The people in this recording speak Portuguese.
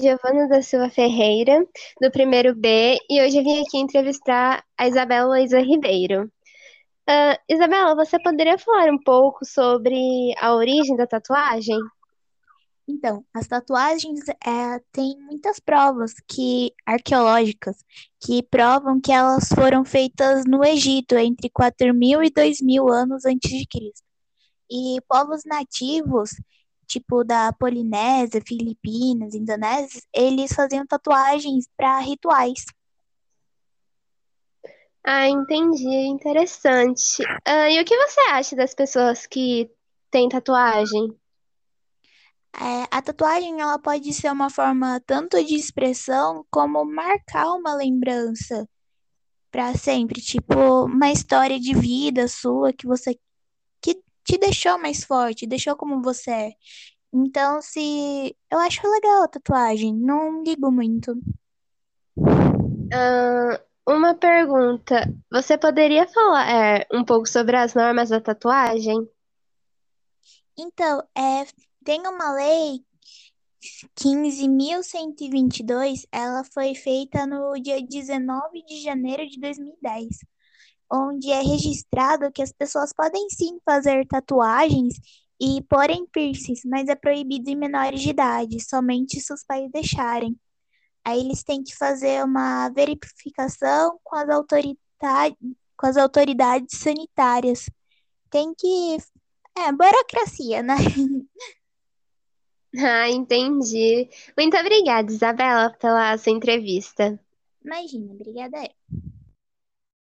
Giovana da Silva Ferreira, do primeiro B, e hoje eu vim aqui entrevistar a Isabela Luiza Ribeiro. Uh, Isabela, você poderia falar um pouco sobre a origem da tatuagem? Então, as tatuagens é, têm muitas provas que arqueológicas que provam que elas foram feitas no Egito entre 4.000 e 2.000 anos antes de Cristo. E povos nativos tipo da Polinésia, Filipinas, Indonésia, eles faziam tatuagens para rituais. Ah, entendi. Interessante. Ah, e o que você acha das pessoas que têm tatuagem? É, a tatuagem ela pode ser uma forma tanto de expressão como marcar uma lembrança para sempre, tipo uma história de vida sua que você te deixou mais forte, deixou como você é. Então, se eu acho legal a tatuagem, não ligo muito. Ah, uma pergunta. Você poderia falar é, um pouco sobre as normas da tatuagem? Então, é, tem uma lei 15.122, ela foi feita no dia 19 de janeiro de 2010, onde é registrado que as pessoas podem sim fazer tatuagens e porem piercings, mas é proibido em menores de idade, somente se os pais deixarem. Aí eles têm que fazer uma verificação com as autoridades, com as autoridades sanitárias. Tem que. É, burocracia, né? Ah, entendi. Muito obrigada, Isabela, pela sua entrevista. Imagina, obrigada.